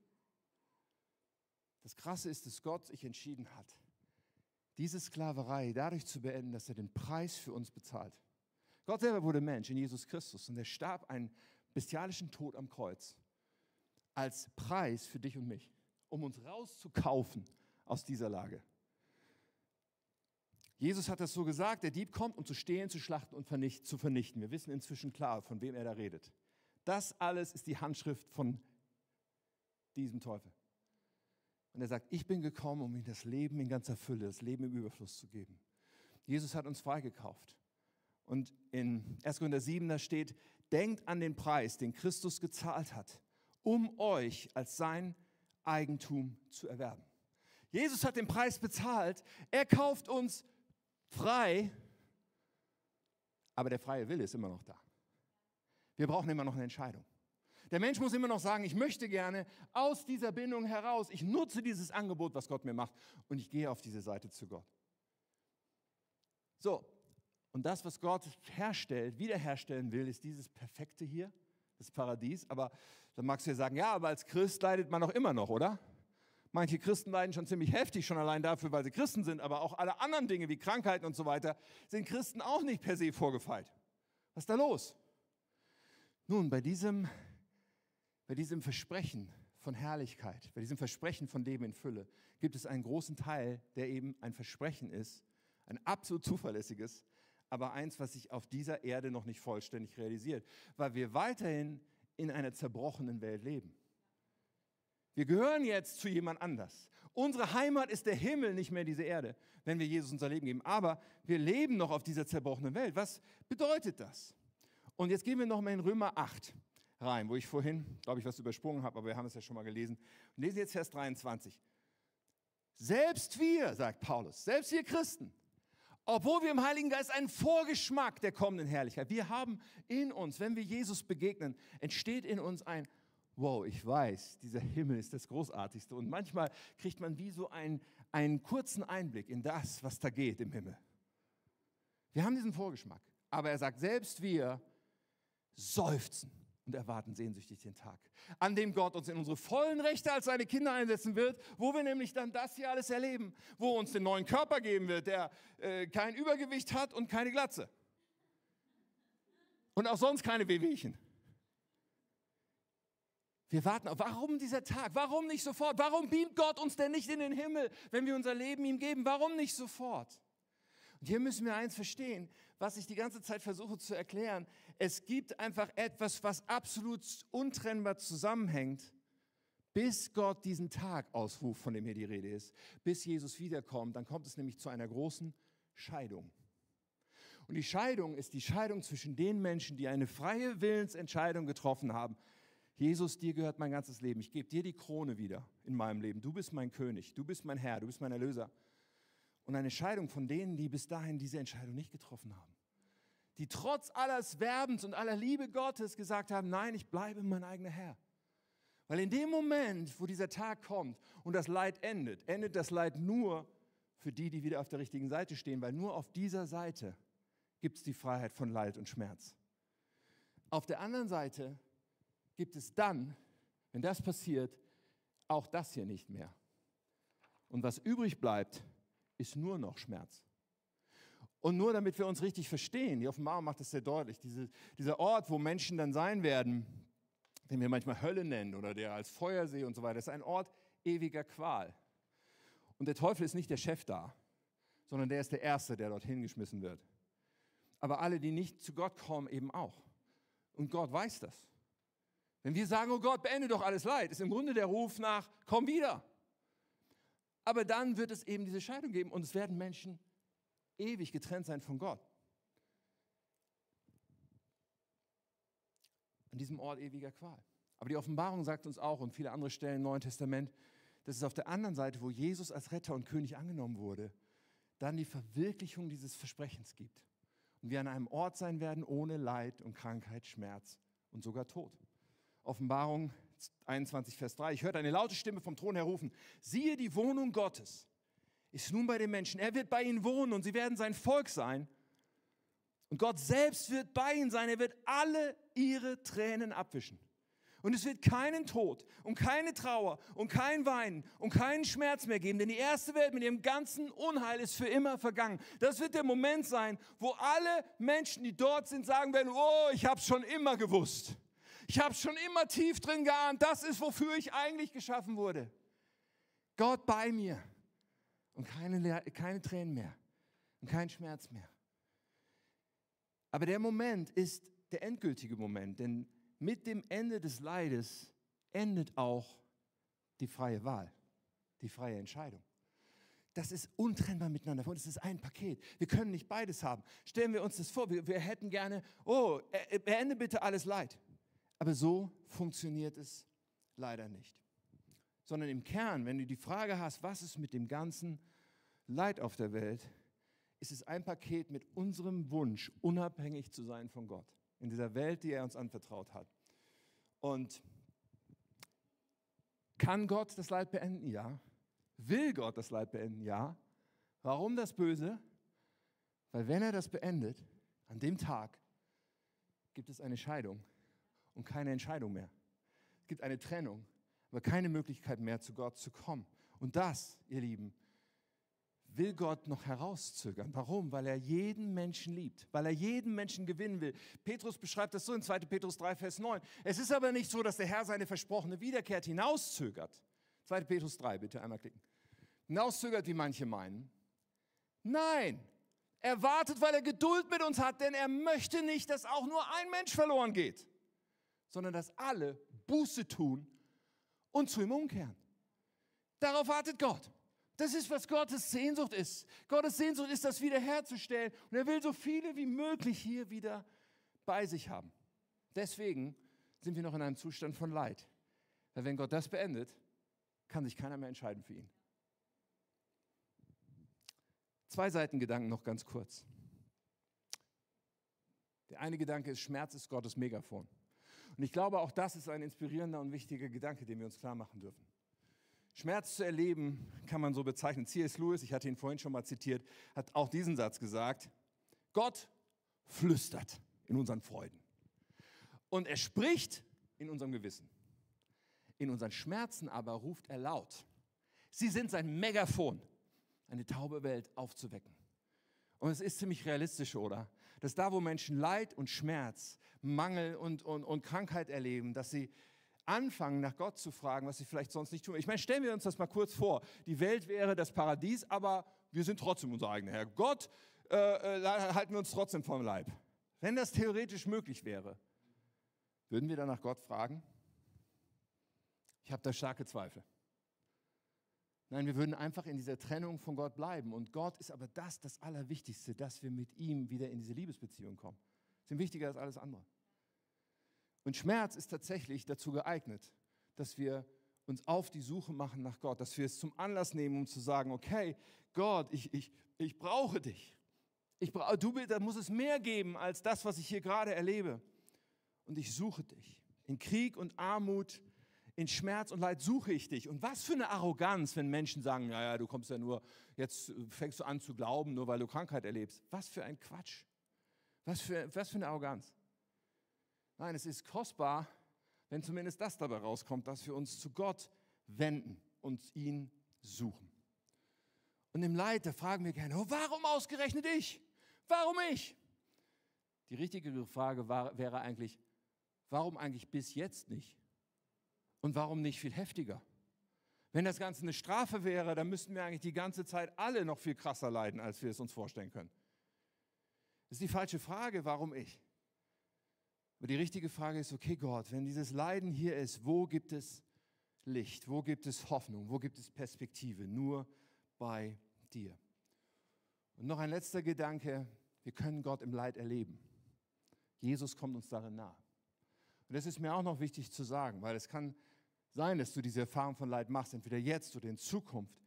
Das Krasse ist, dass Gott sich entschieden hat, diese Sklaverei dadurch zu beenden, dass er den Preis für uns bezahlt. Gott selber wurde Mensch in Jesus Christus und er starb einen bestialischen Tod am Kreuz als Preis für dich und mich, um uns rauszukaufen aus dieser Lage. Jesus hat das so gesagt, der Dieb kommt, um zu stehlen, zu schlachten und vernicht, zu vernichten. Wir wissen inzwischen klar, von wem er da redet. Das alles ist die Handschrift von diesem Teufel. Und er sagt, ich bin gekommen, um ihm das Leben in ganzer Fülle, das Leben im Überfluss zu geben. Jesus hat uns freigekauft. Und in 1. Korinther 7, da steht, denkt an den Preis, den Christus gezahlt hat, um euch als sein Eigentum zu erwerben. Jesus hat den Preis bezahlt, er kauft uns frei, aber der freie Wille ist immer noch da. Wir brauchen immer noch eine Entscheidung. Der Mensch muss immer noch sagen, ich möchte gerne aus dieser Bindung heraus, ich nutze dieses Angebot, was Gott mir macht und ich gehe auf diese Seite zu Gott. So, und das, was Gott herstellt, wiederherstellen will, ist dieses Perfekte hier, das Paradies. Aber dann magst du ja sagen, ja, aber als Christ leidet man doch immer noch, oder? Manche Christen leiden schon ziemlich heftig, schon allein dafür, weil sie Christen sind, aber auch alle anderen Dinge wie Krankheiten und so weiter sind Christen auch nicht per se vorgefeilt. Was ist da los? Nun, bei diesem, bei diesem Versprechen von Herrlichkeit, bei diesem Versprechen von Leben in Fülle, gibt es einen großen Teil, der eben ein Versprechen ist, ein absolut zuverlässiges, aber eins, was sich auf dieser Erde noch nicht vollständig realisiert, weil wir weiterhin in einer zerbrochenen Welt leben. Wir gehören jetzt zu jemand anders. Unsere Heimat ist der Himmel, nicht mehr diese Erde, wenn wir Jesus unser Leben geben. Aber wir leben noch auf dieser zerbrochenen Welt. Was bedeutet das? Und jetzt gehen wir noch mal in Römer 8 rein, wo ich vorhin, glaube ich, was übersprungen habe, aber wir haben es ja schon mal gelesen. Und lesen jetzt Vers 23. Selbst wir, sagt Paulus, selbst wir Christen, obwohl wir im Heiligen Geist einen Vorgeschmack der kommenden Herrlichkeit, wir haben in uns, wenn wir Jesus begegnen, entsteht in uns ein, wow, ich weiß, dieser Himmel ist das Großartigste. Und manchmal kriegt man wie so einen, einen kurzen Einblick in das, was da geht im Himmel. Wir haben diesen Vorgeschmack. Aber er sagt, selbst wir seufzen und erwarten sehnsüchtig den Tag, an dem Gott uns in unsere vollen Rechte als seine Kinder einsetzen wird, wo wir nämlich dann das hier alles erleben, wo uns den neuen Körper geben wird, der äh, kein Übergewicht hat und keine Glatze. Und auch sonst keine Wehwehchen. Wir warten auf, warum dieser Tag? Warum nicht sofort? Warum beamt Gott uns denn nicht in den Himmel, wenn wir unser Leben ihm geben? Warum nicht sofort? Und hier müssen wir eins verstehen, was ich die ganze Zeit versuche zu erklären. Es gibt einfach etwas, was absolut untrennbar zusammenhängt, bis Gott diesen Tag ausruft, von dem hier die Rede ist, bis Jesus wiederkommt. Dann kommt es nämlich zu einer großen Scheidung. Und die Scheidung ist die Scheidung zwischen den Menschen, die eine freie Willensentscheidung getroffen haben. Jesus, dir gehört mein ganzes Leben. Ich gebe dir die Krone wieder in meinem Leben. Du bist mein König, du bist mein Herr, du bist mein Erlöser und eine Scheidung von denen, die bis dahin diese Entscheidung nicht getroffen haben. Die trotz alles Werbens und aller Liebe Gottes gesagt haben, nein, ich bleibe mein eigener Herr. Weil in dem Moment, wo dieser Tag kommt und das Leid endet, endet das Leid nur für die, die wieder auf der richtigen Seite stehen, weil nur auf dieser Seite gibt es die Freiheit von Leid und Schmerz. Auf der anderen Seite gibt es dann, wenn das passiert, auch das hier nicht mehr. Und was übrig bleibt, ist nur noch Schmerz. Und nur damit wir uns richtig verstehen, die Offenbarung macht das sehr deutlich, diese, dieser Ort, wo Menschen dann sein werden, den wir manchmal Hölle nennen oder der als Feuersee und so weiter, ist ein Ort ewiger Qual. Und der Teufel ist nicht der Chef da, sondern der ist der Erste, der dort hingeschmissen wird. Aber alle, die nicht zu Gott kommen, eben auch. Und Gott weiß das. Wenn wir sagen, oh Gott, beende doch alles Leid, ist im Grunde der Ruf nach, komm wieder. Aber dann wird es eben diese Scheidung geben und es werden Menschen ewig getrennt sein von Gott. An diesem Ort ewiger Qual. Aber die Offenbarung sagt uns auch und viele andere Stellen im Neuen Testament, dass es auf der anderen Seite, wo Jesus als Retter und König angenommen wurde, dann die Verwirklichung dieses Versprechens gibt. Und wir an einem Ort sein werden ohne Leid und Krankheit, Schmerz und sogar Tod. Offenbarung 21, Vers 3. Ich hörte eine laute Stimme vom Thron her rufen, siehe, die Wohnung Gottes ist nun bei den Menschen. Er wird bei ihnen wohnen und sie werden sein Volk sein. Und Gott selbst wird bei ihnen sein. Er wird alle ihre Tränen abwischen. Und es wird keinen Tod und keine Trauer und kein Weinen und keinen Schmerz mehr geben, denn die erste Welt mit ihrem ganzen Unheil ist für immer vergangen. Das wird der Moment sein, wo alle Menschen, die dort sind, sagen werden, oh, ich habe es schon immer gewusst. Ich habe schon immer tief drin geahnt, das ist, wofür ich eigentlich geschaffen wurde. Gott bei mir und keine, keine Tränen mehr und kein Schmerz mehr. Aber der Moment ist der endgültige Moment, denn mit dem Ende des Leides endet auch die freie Wahl, die freie Entscheidung. Das ist untrennbar miteinander. Und es ist ein Paket. Wir können nicht beides haben. Stellen wir uns das vor. Wir, wir hätten gerne, oh, beende bitte alles Leid. Aber so funktioniert es leider nicht. Sondern im Kern, wenn du die Frage hast, was ist mit dem ganzen Leid auf der Welt, ist es ein Paket mit unserem Wunsch, unabhängig zu sein von Gott. In dieser Welt, die er uns anvertraut hat. Und kann Gott das Leid beenden? Ja. Will Gott das Leid beenden? Ja. Warum das Böse? Weil wenn er das beendet, an dem Tag gibt es eine Scheidung und keine Entscheidung mehr. Es gibt eine Trennung, aber keine Möglichkeit mehr, zu Gott zu kommen. Und das, ihr Lieben, will Gott noch herauszögern. Warum? Weil er jeden Menschen liebt, weil er jeden Menschen gewinnen will. Petrus beschreibt das so in 2. Petrus 3, Vers 9. Es ist aber nicht so, dass der Herr seine versprochene Wiederkehr hinauszögert. 2. Petrus 3, bitte einmal klicken. Hinauszögert, wie manche meinen. Nein, er wartet, weil er Geduld mit uns hat, denn er möchte nicht, dass auch nur ein Mensch verloren geht sondern dass alle Buße tun und zu ihm umkehren. Darauf wartet Gott. Das ist, was Gottes Sehnsucht ist. Gottes Sehnsucht ist, das wiederherzustellen. Und er will so viele wie möglich hier wieder bei sich haben. Deswegen sind wir noch in einem Zustand von Leid. Weil wenn Gott das beendet, kann sich keiner mehr entscheiden für ihn. Zwei Seitengedanken noch ganz kurz. Der eine Gedanke ist, Schmerz ist Gottes Megafon. Und ich glaube, auch das ist ein inspirierender und wichtiger Gedanke, den wir uns klar machen dürfen. Schmerz zu erleben kann man so bezeichnen. C.S. Lewis, ich hatte ihn vorhin schon mal zitiert, hat auch diesen Satz gesagt. Gott flüstert in unseren Freuden. Und er spricht in unserem Gewissen. In unseren Schmerzen aber ruft er laut. Sie sind sein Megafon, eine taube Welt aufzuwecken. Und es ist ziemlich realistisch, oder? Dass da, wo Menschen Leid und Schmerz Mangel und, und, und Krankheit erleben, dass sie anfangen, nach Gott zu fragen, was sie vielleicht sonst nicht tun. Ich meine, stellen wir uns das mal kurz vor. Die Welt wäre das Paradies, aber wir sind trotzdem unser eigener Herr. Gott äh, äh, halten wir uns trotzdem vom Leib. Wenn das theoretisch möglich wäre, würden wir dann nach Gott fragen? Ich habe da starke Zweifel. Nein, wir würden einfach in dieser Trennung von Gott bleiben. Und Gott ist aber das, das Allerwichtigste, dass wir mit ihm wieder in diese Liebesbeziehung kommen sind wichtiger als alles andere. Und Schmerz ist tatsächlich dazu geeignet, dass wir uns auf die Suche machen nach Gott, dass wir es zum Anlass nehmen, um zu sagen, okay, Gott, ich, ich, ich brauche dich. Ich brauche, du, da muss es mehr geben als das, was ich hier gerade erlebe. Und ich suche dich. In Krieg und Armut, in Schmerz und Leid suche ich dich. Und was für eine Arroganz, wenn Menschen sagen, naja, du kommst ja nur, jetzt fängst du an zu glauben, nur weil du Krankheit erlebst. Was für ein Quatsch. Was für, was für eine Arroganz. Nein, es ist kostbar, wenn zumindest das dabei rauskommt, dass wir uns zu Gott wenden und ihn suchen. Und im Leid, da fragen wir gerne, oh, warum ausgerechnet ich? Warum ich? Die richtige Frage war, wäre eigentlich, warum eigentlich bis jetzt nicht? Und warum nicht viel heftiger? Wenn das Ganze eine Strafe wäre, dann müssten wir eigentlich die ganze Zeit alle noch viel krasser leiden, als wir es uns vorstellen können. Das ist die falsche Frage, warum ich? Aber die richtige Frage ist, okay Gott, wenn dieses Leiden hier ist, wo gibt es Licht? Wo gibt es Hoffnung? Wo gibt es Perspektive? Nur bei dir. Und noch ein letzter Gedanke, wir können Gott im Leid erleben. Jesus kommt uns darin nah. Und das ist mir auch noch wichtig zu sagen, weil es kann sein, dass du diese Erfahrung von Leid machst, entweder jetzt oder in Zukunft.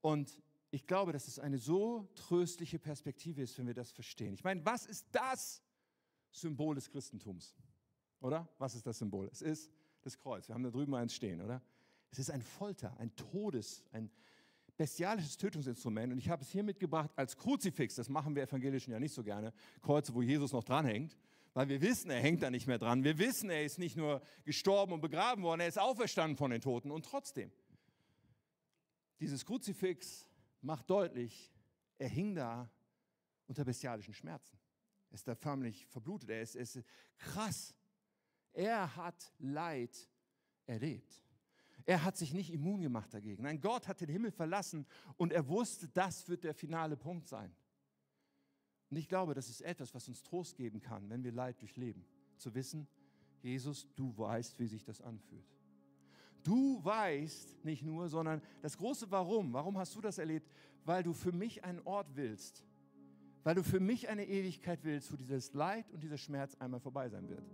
Und ich glaube, dass es eine so tröstliche Perspektive ist, wenn wir das verstehen. Ich meine, was ist das Symbol des Christentums? Oder? Was ist das Symbol? Es ist das Kreuz. Wir haben da drüben eins stehen, oder? Es ist ein Folter, ein Todes, ein bestialisches Tötungsinstrument. Und ich habe es hier mitgebracht als Kruzifix. Das machen wir Evangelischen ja nicht so gerne. Kreuze, wo Jesus noch dranhängt. Weil wir wissen, er hängt da nicht mehr dran. Wir wissen, er ist nicht nur gestorben und begraben worden, er ist auferstanden von den Toten. Und trotzdem, dieses Kruzifix macht deutlich, er hing da unter bestialischen Schmerzen. Er ist da förmlich verblutet. Er ist, er ist krass. Er hat Leid erlebt. Er hat sich nicht immun gemacht dagegen. Nein, Gott hat den Himmel verlassen und er wusste, das wird der finale Punkt sein. Und ich glaube, das ist etwas, was uns Trost geben kann, wenn wir Leid durchleben. Zu wissen, Jesus, du weißt, wie sich das anfühlt. Du weißt nicht nur, sondern das große Warum. Warum hast du das erlebt? Weil du für mich einen Ort willst. Weil du für mich eine Ewigkeit willst, wo dieses Leid und dieser Schmerz einmal vorbei sein wird.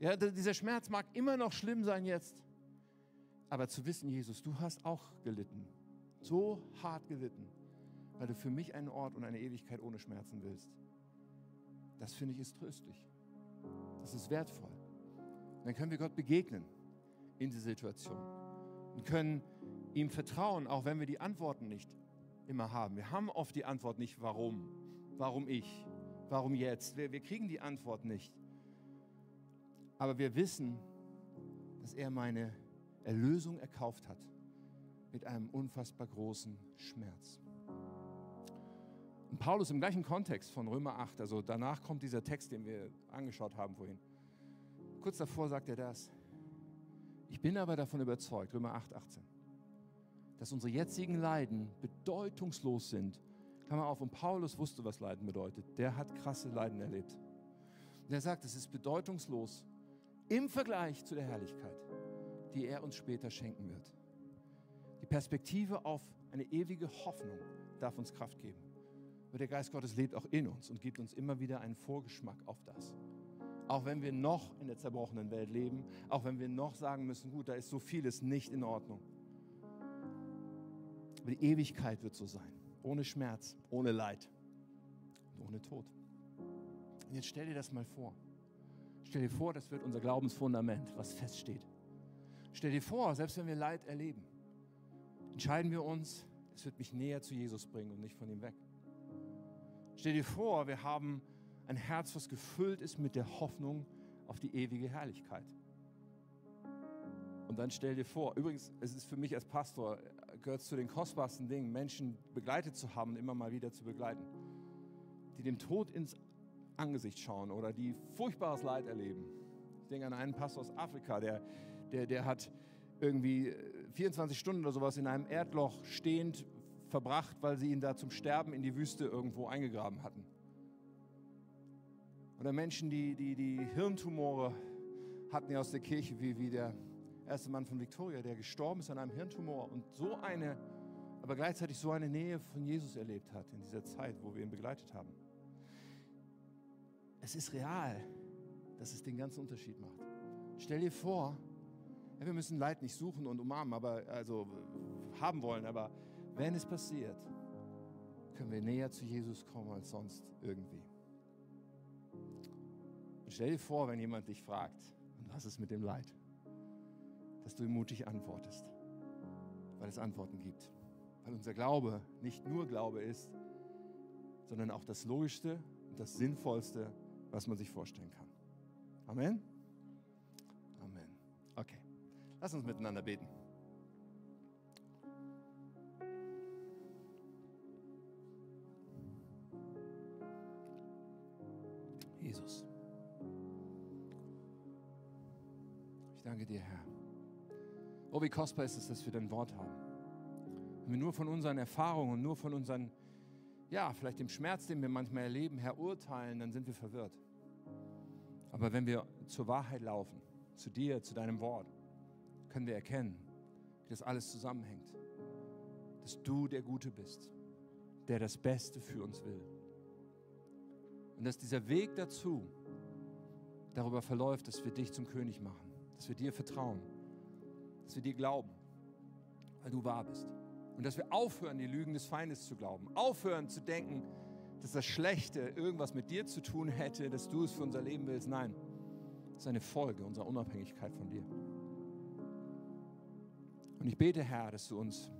Ja, dieser Schmerz mag immer noch schlimm sein jetzt. Aber zu wissen, Jesus, du hast auch gelitten. So hart gelitten weil du für mich einen Ort und eine Ewigkeit ohne Schmerzen willst. Das finde ich ist tröstlich. Das ist wertvoll. dann können wir Gott begegnen in dieser Situation und können ihm vertrauen, auch wenn wir die Antworten nicht immer haben. Wir haben oft die Antwort nicht, warum, warum ich, warum jetzt. Wir, wir kriegen die Antwort nicht. Aber wir wissen, dass er meine Erlösung erkauft hat mit einem unfassbar großen Schmerz. Paulus im gleichen Kontext von Römer 8, also danach kommt dieser Text, den wir angeschaut haben vorhin. Kurz davor sagt er das. Ich bin aber davon überzeugt, Römer 8, 18, dass unsere jetzigen Leiden bedeutungslos sind. Klammer auf, und Paulus wusste, was Leiden bedeutet. Der hat krasse Leiden erlebt. Und er sagt, es ist bedeutungslos im Vergleich zu der Herrlichkeit, die er uns später schenken wird. Die Perspektive auf eine ewige Hoffnung darf uns Kraft geben. Aber der Geist Gottes lebt auch in uns und gibt uns immer wieder einen Vorgeschmack auf das. Auch wenn wir noch in der zerbrochenen Welt leben, auch wenn wir noch sagen müssen, gut, da ist so vieles nicht in Ordnung. Aber die Ewigkeit wird so sein. Ohne Schmerz, ohne Leid und ohne Tod. Und jetzt stell dir das mal vor. Stell dir vor, das wird unser Glaubensfundament, was feststeht. Stell dir vor, selbst wenn wir Leid erleben, entscheiden wir uns, es wird mich näher zu Jesus bringen und nicht von ihm weg. Stell dir vor, wir haben ein Herz, was gefüllt ist mit der Hoffnung auf die ewige Herrlichkeit. Und dann stell dir vor, übrigens, es ist für mich als Pastor, gehört zu den kostbarsten Dingen, Menschen begleitet zu haben immer mal wieder zu begleiten, die dem Tod ins Angesicht schauen oder die furchtbares Leid erleben. Ich denke an einen Pastor aus Afrika, der, der, der hat irgendwie 24 Stunden oder sowas in einem Erdloch stehend verbracht, weil sie ihn da zum Sterben in die Wüste irgendwo eingegraben hatten. Oder Menschen, die, die, die Hirntumore hatten ja aus der Kirche, wie, wie der erste Mann von Victoria, der gestorben ist an einem Hirntumor und so eine, aber gleichzeitig so eine Nähe von Jesus erlebt hat in dieser Zeit, wo wir ihn begleitet haben. Es ist real, dass es den ganzen Unterschied macht. Stell dir vor, ja, wir müssen Leid nicht suchen und umarmen, aber also haben wollen, aber wenn es passiert, können wir näher zu Jesus kommen als sonst irgendwie. Und stell dir vor, wenn jemand dich fragt, und was ist mit dem Leid, dass du ihm mutig antwortest, weil es Antworten gibt. Weil unser Glaube nicht nur Glaube ist, sondern auch das Logischste und das Sinnvollste, was man sich vorstellen kann. Amen? Amen. Okay, lass uns miteinander beten. Wie kostbar ist es, dass wir dein Wort haben. Wenn wir nur von unseren Erfahrungen und nur von unseren, ja, vielleicht dem Schmerz, den wir manchmal erleben, Herr, urteilen, dann sind wir verwirrt. Aber wenn wir zur Wahrheit laufen, zu dir, zu deinem Wort, können wir erkennen, wie das alles zusammenhängt. Dass du der Gute bist, der das Beste für uns will. Und dass dieser Weg dazu darüber verläuft, dass wir dich zum König machen, dass wir dir vertrauen, dass wir dir glauben, weil du wahr bist. Und dass wir aufhören, die Lügen des Feindes zu glauben, aufhören zu denken, dass das Schlechte irgendwas mit dir zu tun hätte, dass du es für unser Leben willst. Nein, das ist eine Folge unserer Unabhängigkeit von dir. Und ich bete, Herr, dass du uns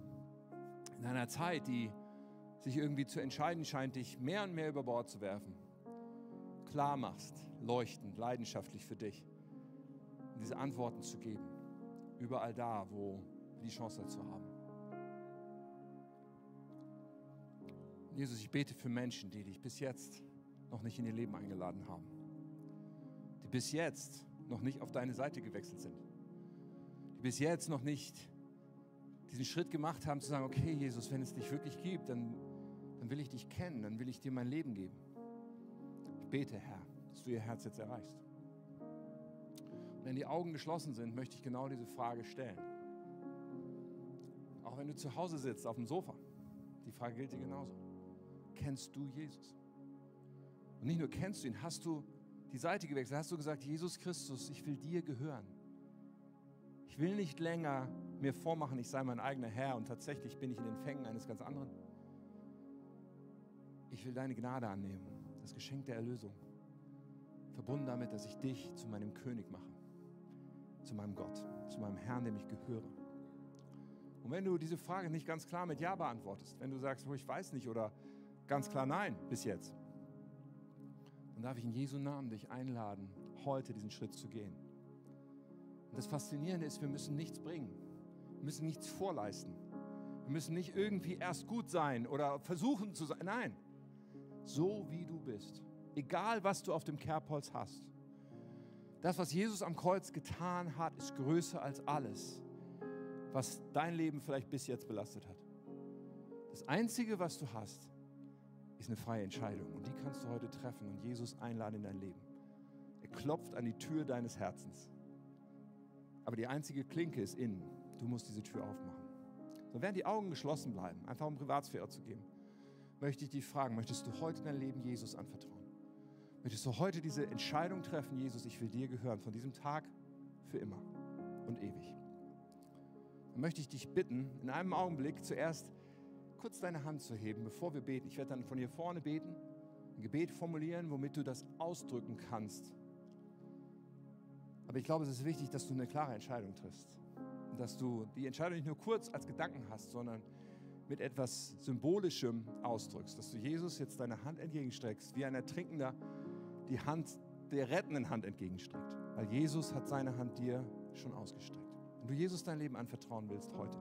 in einer Zeit, die sich irgendwie zu entscheiden scheint, dich mehr und mehr über Bord zu werfen, klar machst, leuchtend, leidenschaftlich für dich, diese Antworten zu geben, überall da, wo wir die Chance dazu haben. Jesus, ich bete für Menschen, die dich bis jetzt noch nicht in ihr Leben eingeladen haben, die bis jetzt noch nicht auf deine Seite gewechselt sind, die bis jetzt noch nicht diesen Schritt gemacht haben, zu sagen, okay Jesus, wenn es dich wirklich gibt, dann, dann will ich dich kennen, dann will ich dir mein Leben geben. Ich bete, Herr, dass du ihr Herz jetzt erreichst. Wenn die Augen geschlossen sind, möchte ich genau diese Frage stellen. Auch wenn du zu Hause sitzt, auf dem Sofa, die Frage gilt dir genauso. Kennst du Jesus? Und nicht nur kennst du ihn, hast du die Seite gewechselt, hast du gesagt, Jesus Christus, ich will dir gehören. Ich will nicht länger mir vormachen, ich sei mein eigener Herr und tatsächlich bin ich in den Fängen eines ganz anderen. Ich will deine Gnade annehmen, das Geschenk der Erlösung, verbunden damit, dass ich dich zu meinem König mache, zu meinem Gott, zu meinem Herrn, dem ich gehöre. Und wenn du diese Frage nicht ganz klar mit Ja beantwortest, wenn du sagst, oh, ich weiß nicht oder ganz klar Nein bis jetzt, dann darf ich in Jesu Namen dich einladen, heute diesen Schritt zu gehen. Und das Faszinierende ist, wir müssen nichts bringen. Wir müssen nichts vorleisten. Wir müssen nicht irgendwie erst gut sein oder versuchen zu sein. Nein, so wie du bist. Egal, was du auf dem Kerbholz hast. Das, was Jesus am Kreuz getan hat, ist größer als alles, was dein Leben vielleicht bis jetzt belastet hat. Das Einzige, was du hast, ist eine freie Entscheidung. Und die kannst du heute treffen und Jesus einladen in dein Leben. Er klopft an die Tür deines Herzens. Aber die einzige Klinke ist innen. Du musst diese Tür aufmachen. So, während die Augen geschlossen bleiben, einfach um Privatsphäre zu geben, möchte ich dich fragen, möchtest du heute dein Leben Jesus anvertrauen? Möchtest du heute diese Entscheidung treffen, Jesus, ich will dir gehören, von diesem Tag für immer und ewig? Dann möchte ich dich bitten, in einem Augenblick zuerst kurz deine Hand zu heben, bevor wir beten. Ich werde dann von hier vorne beten, ein Gebet formulieren, womit du das ausdrücken kannst. Aber ich glaube, es ist wichtig, dass du eine klare Entscheidung triffst. Und dass du die Entscheidung nicht nur kurz als Gedanken hast, sondern mit etwas Symbolischem ausdrückst. Dass du Jesus jetzt deine Hand entgegenstreckst, wie ein Ertrinkender die Hand der rettenden Hand entgegenstreckt. Weil Jesus hat seine Hand dir schon ausgestreckt. Wenn du Jesus dein Leben anvertrauen willst heute,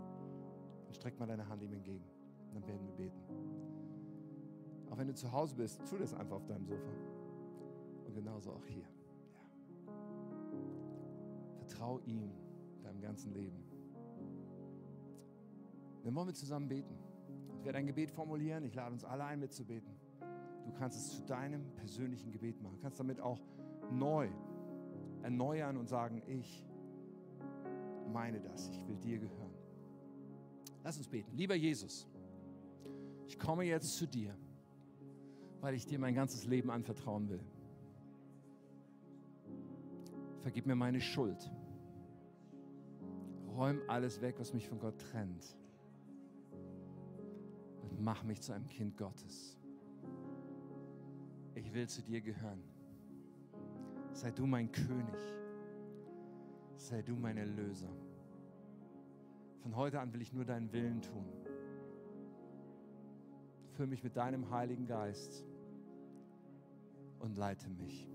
dann streck mal deine Hand ihm entgegen. Und dann werden wir beten. Auch wenn du zu Hause bist, tu das einfach auf deinem Sofa. Und genauso auch hier. Ja. Vertrau ihm deinem ganzen Leben. Dann wollen wir zusammen beten. Ich werde ein Gebet formulieren. Ich lade uns alle ein, mitzubeten. Du kannst es zu deinem persönlichen Gebet machen. Du kannst damit auch neu erneuern und sagen, ich meine das, ich will dir gehören. Lass uns beten. Lieber Jesus, ich komme jetzt zu dir, weil ich dir mein ganzes Leben anvertrauen will. Vergib mir meine Schuld. Räum alles weg, was mich von Gott trennt. Und mach mich zu einem Kind Gottes ich will zu dir gehören. Sei du mein König. Sei du mein Erlöser. Von heute an will ich nur deinen Willen tun. Füll mich mit deinem Heiligen Geist und leite mich.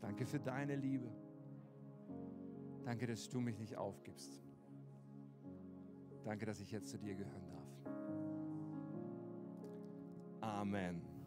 Danke für deine Liebe. Danke, dass du mich nicht aufgibst. Danke, dass ich jetzt zu dir gehören darf. Amen.